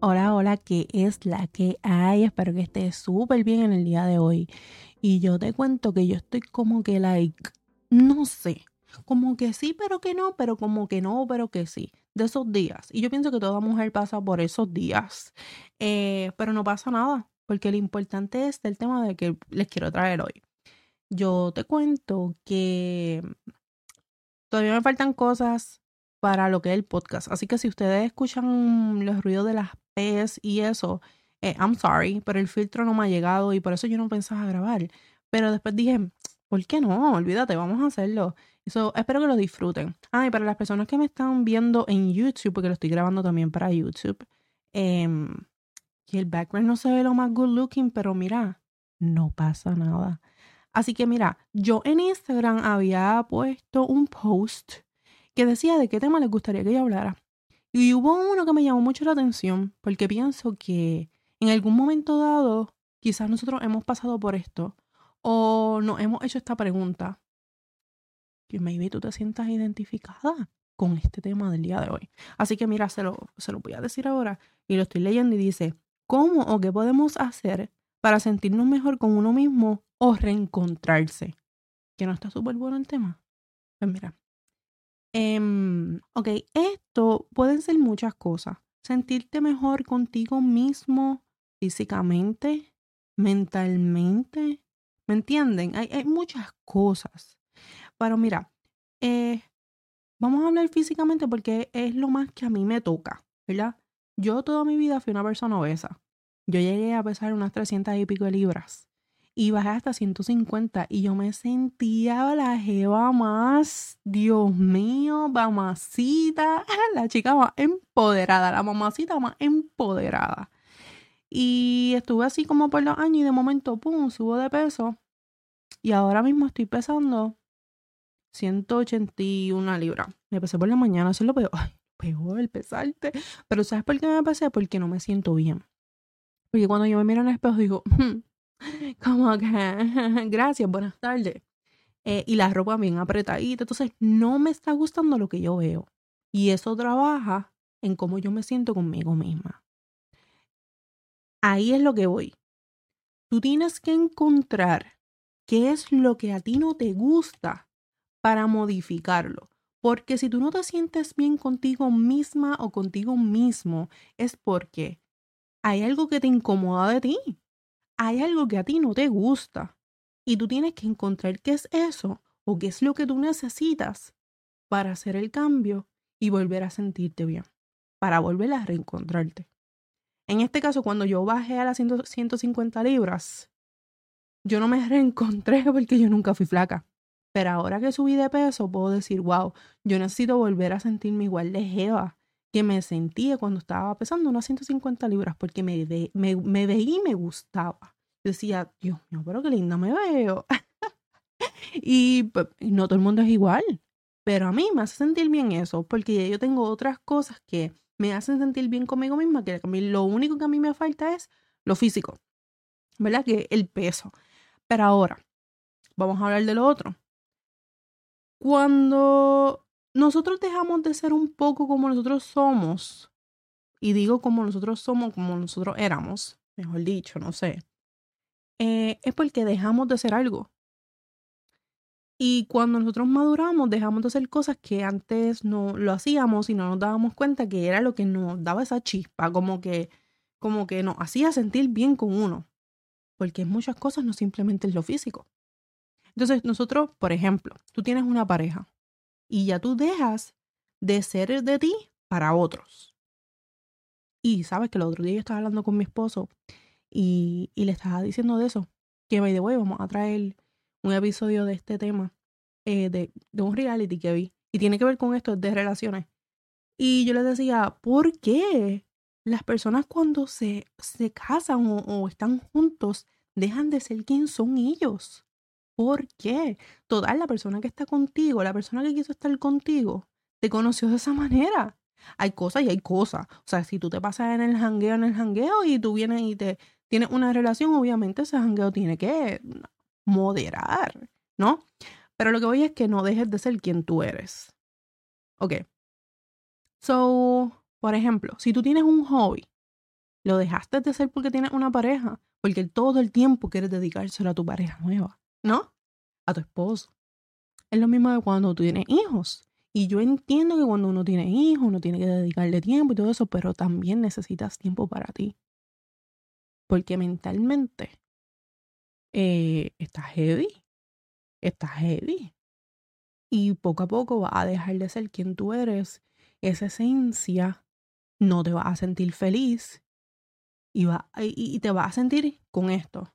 Hola, hola, ¿qué es la que hay? Espero que estés súper bien en el día de hoy. Y yo te cuento que yo estoy como que, like, no sé, como que sí, pero que no, pero como que no, pero que sí, de esos días. Y yo pienso que toda mujer pasa por esos días. Eh, pero no pasa nada, porque lo importante es el tema de que les quiero traer hoy. Yo te cuento que todavía me faltan cosas para lo que es el podcast. Así que si ustedes escuchan los ruidos de las P's y eso, eh, I'm sorry, pero el filtro no me ha llegado y por eso yo no pensaba grabar. Pero después dije, ¿por qué no? Olvídate, vamos a hacerlo. Eso, espero que lo disfruten. Ah, y para las personas que me están viendo en YouTube, porque lo estoy grabando también para YouTube, eh, que el background no se ve lo más good looking, pero mira, no pasa nada. Así que mira, yo en Instagram había puesto un post que decía de qué tema les gustaría que yo hablara. Y hubo uno que me llamó mucho la atención, porque pienso que en algún momento dado, quizás nosotros hemos pasado por esto, o nos hemos hecho esta pregunta, que maybe tú te sientas identificada con este tema del día de hoy. Así que mira, se lo, se lo voy a decir ahora, y lo estoy leyendo y dice, ¿cómo o qué podemos hacer para sentirnos mejor con uno mismo o reencontrarse? Que no está súper bueno el tema. Pues mira, Em, ok, esto pueden ser muchas cosas. Sentirte mejor contigo mismo físicamente, mentalmente. ¿Me entienden? Hay, hay muchas cosas. Pero mira, eh, vamos a hablar físicamente porque es lo más que a mí me toca, ¿verdad? Yo toda mi vida fui una persona obesa. Yo llegué a pesar unas 300 y pico de libras y bajé hasta 150 y yo me sentía la jeva más, Dios mío, mamacita, la chica más empoderada, la mamacita más empoderada. Y estuve así como por los años y de momento, pum, subo de peso. Y ahora mismo estoy pesando 181 libras. Me pesé por la mañana, eso es lo peor. Ay, peor el pesarte. Pero ¿sabes por qué me pesé? Porque no me siento bien. Porque cuando yo me miro en el espejo digo, hmm, como que, gracias, buenas tardes. Eh, y la ropa bien apretadita. Entonces, no me está gustando lo que yo veo. Y eso trabaja en cómo yo me siento conmigo misma. Ahí es lo que voy. Tú tienes que encontrar qué es lo que a ti no te gusta para modificarlo. Porque si tú no te sientes bien contigo misma o contigo mismo, es porque hay algo que te incomoda de ti hay algo que a ti no te gusta y tú tienes que encontrar qué es eso o qué es lo que tú necesitas para hacer el cambio y volver a sentirte bien, para volver a reencontrarte. En este caso, cuando yo bajé a las 150 libras, yo no me reencontré porque yo nunca fui flaca. Pero ahora que subí de peso, puedo decir, wow, yo necesito volver a sentirme igual de jeva que me sentía cuando estaba pesando unas 150 libras porque me, me, me veía y me gustaba. Yo decía, Dios mío, pero qué linda me veo. Pues, y no todo el mundo es igual, pero a mí me hace sentir bien eso, porque yo tengo otras cosas que me hacen sentir bien conmigo misma, que lo único que a mí me falta es lo físico, ¿verdad? Que el peso. Pero ahora, vamos a hablar de lo otro. Cuando nosotros dejamos de ser un poco como nosotros somos, y digo como nosotros somos, como nosotros éramos, mejor dicho, no sé, eh, es porque dejamos de hacer algo. Y cuando nosotros maduramos, dejamos de hacer cosas que antes no lo hacíamos y no nos dábamos cuenta que era lo que nos daba esa chispa, como que, como que nos hacía sentir bien con uno. Porque muchas cosas no simplemente es lo físico. Entonces, nosotros, por ejemplo, tú tienes una pareja y ya tú dejas de ser de ti para otros. Y sabes que el otro día yo estaba hablando con mi esposo y, y le estaba diciendo de eso, que by the way vamos a traer un episodio de este tema, eh, de, de un reality que vi, y tiene que ver con esto de relaciones. Y yo le decía, ¿por qué las personas cuando se, se casan o, o están juntos dejan de ser quien son ellos? ¿Por qué? Toda la persona que está contigo, la persona que quiso estar contigo, te conoció de esa manera. Hay cosas y hay cosas. O sea, si tú te pasas en el jangueo, en el jangueo y tú vienes y te tienes una relación, obviamente ese jangueo tiene que moderar, ¿no? Pero lo que voy es que no dejes de ser quien tú eres. Ok. So, por ejemplo, si tú tienes un hobby, lo dejaste de hacer porque tienes una pareja, porque todo el tiempo quieres dedicárselo a tu pareja nueva, ¿no? A tu esposo. Es lo mismo de cuando tú tienes hijos. Y yo entiendo que cuando uno tiene hijos, uno tiene que dedicarle tiempo y todo eso, pero también necesitas tiempo para ti. Porque mentalmente eh, estás heavy. Estás heavy. Y poco a poco vas a dejar de ser quien tú eres. Esa esencia no te va a sentir feliz. Y, va, y, te vas a sentir con esto.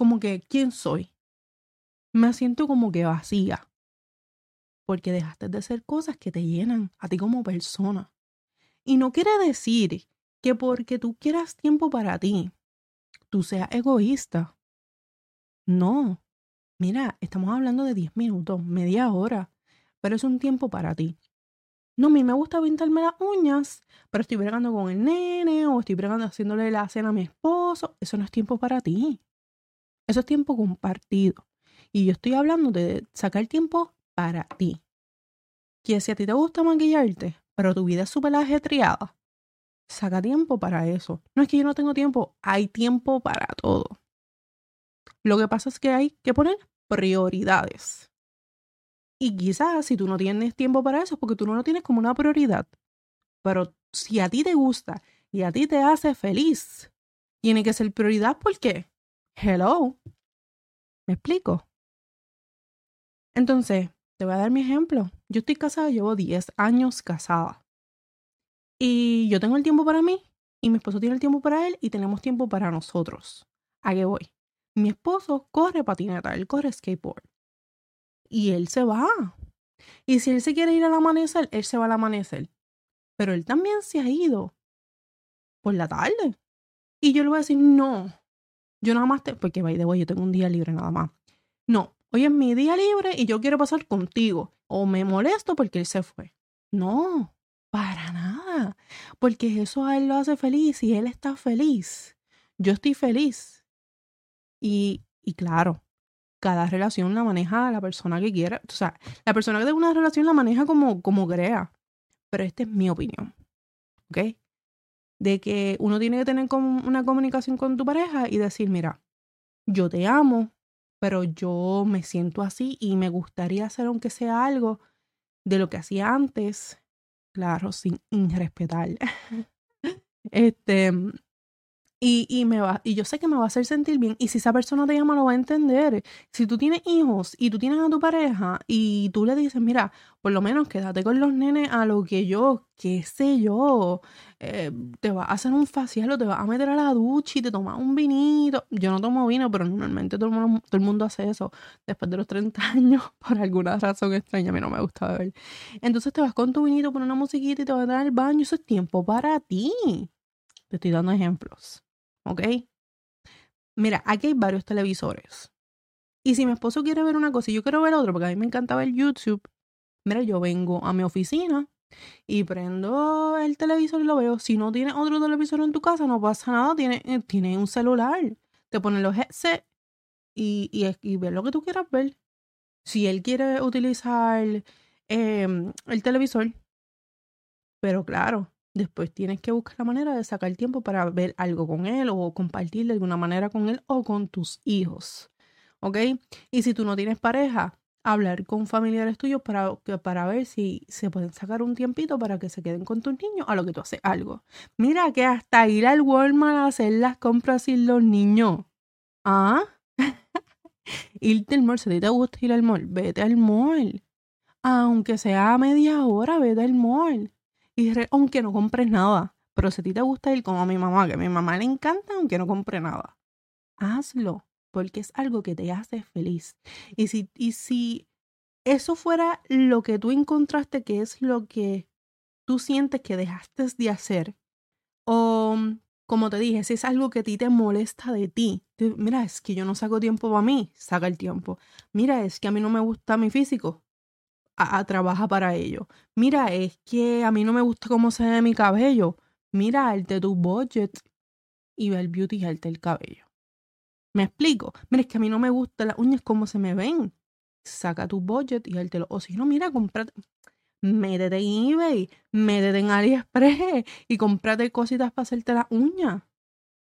Como que, ¿quién soy? Me siento como que vacía porque dejaste de hacer cosas que te llenan a ti como persona. Y no quiere decir que porque tú quieras tiempo para ti, tú seas egoísta. No. Mira, estamos hablando de 10 minutos, media hora, pero es un tiempo para ti. No, a mí me gusta pintarme las uñas, pero estoy bregando con el nene o estoy bregando haciéndole la cena a mi esposo. Eso no es tiempo para ti. Eso es tiempo compartido. Y yo estoy hablando de sacar tiempo para ti. Que si a ti te gusta maquillarte, pero tu vida es súper ajetreada, saca tiempo para eso. No es que yo no tengo tiempo, hay tiempo para todo. Lo que pasa es que hay que poner prioridades. Y quizás si tú no tienes tiempo para eso es porque tú no lo tienes como una prioridad. Pero si a ti te gusta y a ti te hace feliz, tiene que ser prioridad porque, hello, ¿me explico? Entonces, te voy a dar mi ejemplo. Yo estoy casada, llevo 10 años casada. Y yo tengo el tiempo para mí y mi esposo tiene el tiempo para él y tenemos tiempo para nosotros. ¿A qué voy? Mi esposo corre patineta, él corre skateboard. Y él se va. Y si él se quiere ir al amanecer, él se va al amanecer. Pero él también se ha ido por la tarde. Y yo le voy a decir, no. Yo nada más te. Porque, by the way, yo tengo un día libre nada más. No, hoy es mi día libre y yo quiero pasar contigo. O me molesto porque él se fue. No, para nada. Porque eso a él lo hace feliz y él está feliz. Yo estoy feliz. Y, y claro, cada relación la maneja la persona que quiera. O sea, la persona que tiene una relación la maneja como, como crea. Pero esta es mi opinión. ¿Ok? De que uno tiene que tener una comunicación con tu pareja y decir, mira, yo te amo, pero yo me siento así y me gustaría hacer aunque sea algo de lo que hacía antes, claro, sin irrespetar. este, y, y, me va, y yo sé que me va a hacer sentir bien. Y si esa persona te llama, lo va a entender. Si tú tienes hijos y tú tienes a tu pareja y tú le dices, mira, por lo menos quédate con los nenes a lo que yo, qué sé yo, eh, te va a hacer un facial o te va a meter a la ducha y te tomas un vinito. Yo no tomo vino, pero normalmente todo el mundo, todo el mundo hace eso después de los 30 años, por alguna razón extraña. A mí no me gusta beber. Entonces te vas con tu vinito, pones una musiquita y te vas a dar al baño. Eso es tiempo para ti. Te estoy dando ejemplos. ¿Ok? Mira, aquí hay varios televisores. Y si mi esposo quiere ver una cosa y yo quiero ver otro, porque a mí me encanta ver YouTube, mira, yo vengo a mi oficina y prendo el televisor y lo veo. Si no tienes otro televisor en tu casa, no pasa nada, tiene, eh, tiene un celular. Te ponen los headsets y, y, lo que tú quieras ver. Si él quiere utilizar em, el televisor, pero claro, Después tienes que buscar la manera de sacar tiempo para ver algo con él o compartir de alguna manera con él o con tus hijos. ¿Ok? Y si tú no tienes pareja, hablar con familiares tuyos para, para ver si se pueden sacar un tiempito para que se queden con tus niños a lo que tú haces algo. Mira que hasta ir al Walmart a hacer las compras sin los niños. ¿Ah? Irte al mall, si te gusta ir al mall, vete al mall. Aunque sea media hora, vete al mall aunque no compres nada. Pero si a ti te gusta ir como a mi mamá, que a mi mamá le encanta, aunque no compre nada, hazlo, porque es algo que te hace feliz. Y si, y si eso fuera lo que tú encontraste que es lo que tú sientes que dejaste de hacer, o como te dije, si es algo que a ti te molesta de ti, mira, es que yo no saco tiempo para mí, saca el tiempo. Mira, es que a mí no me gusta mi físico, a, trabaja para ello. Mira, es que a mí no me gusta cómo se ve mi cabello. Mira, de tu budget y el beauty health del cabello. ¿Me explico? Mira, es que a mí no me gustan las uñas como se me ven. Saca tu budget y lo O si no, mira, comprate. métete en eBay, métete en AliExpress y cómprate cositas para hacerte las uñas.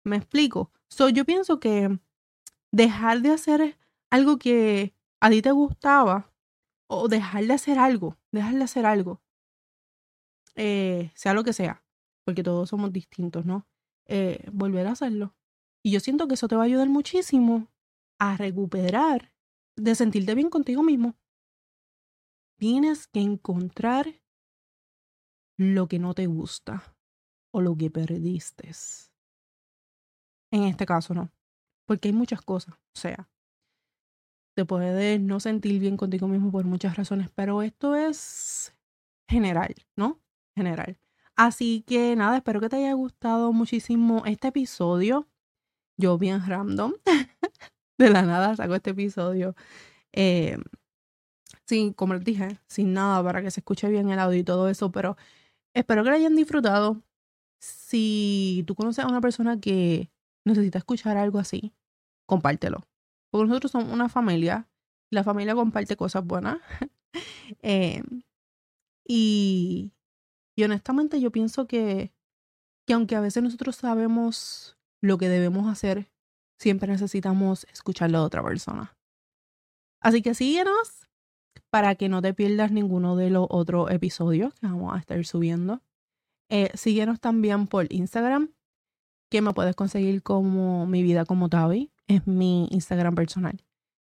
¿Me explico? So, yo pienso que dejar de hacer algo que a ti te gustaba o dejar de hacer algo, dejar de hacer algo, eh, sea lo que sea, porque todos somos distintos, ¿no? Eh, volver a hacerlo. Y yo siento que eso te va a ayudar muchísimo a recuperar, de sentirte bien contigo mismo. Tienes que encontrar lo que no te gusta o lo que perdiste. En este caso no, porque hay muchas cosas, o sea, te puedes no sentir bien contigo mismo por muchas razones, pero esto es general, ¿no? General. Así que nada, espero que te haya gustado muchísimo este episodio. Yo bien random. de la nada saco este episodio. Eh, sin, como les dije, sin nada para que se escuche bien el audio y todo eso, pero espero que lo hayan disfrutado. Si tú conoces a una persona que necesita escuchar algo así, compártelo. Porque nosotros somos una familia. La familia comparte cosas buenas. eh, y, y honestamente yo pienso que, que aunque a veces nosotros sabemos lo que debemos hacer, siempre necesitamos escucharlo de otra persona. Así que síguenos para que no te pierdas ninguno de los otros episodios que vamos a estar subiendo. Eh, síguenos también por Instagram, que me puedes conseguir como mi vida como Tavi, es mi Instagram personal.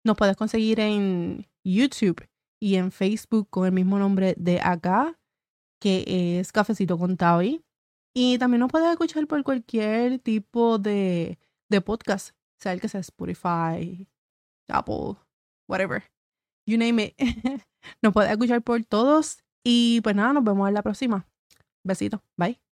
Nos puedes conseguir en YouTube y en Facebook con el mismo nombre de acá, que es Cafecito con Tavi. Y también nos puedes escuchar por cualquier tipo de, de podcast, sea el que sea Spotify, Apple, whatever. You name it. nos puedes escuchar por todos. Y pues nada, nos vemos en la próxima. Besito. Bye.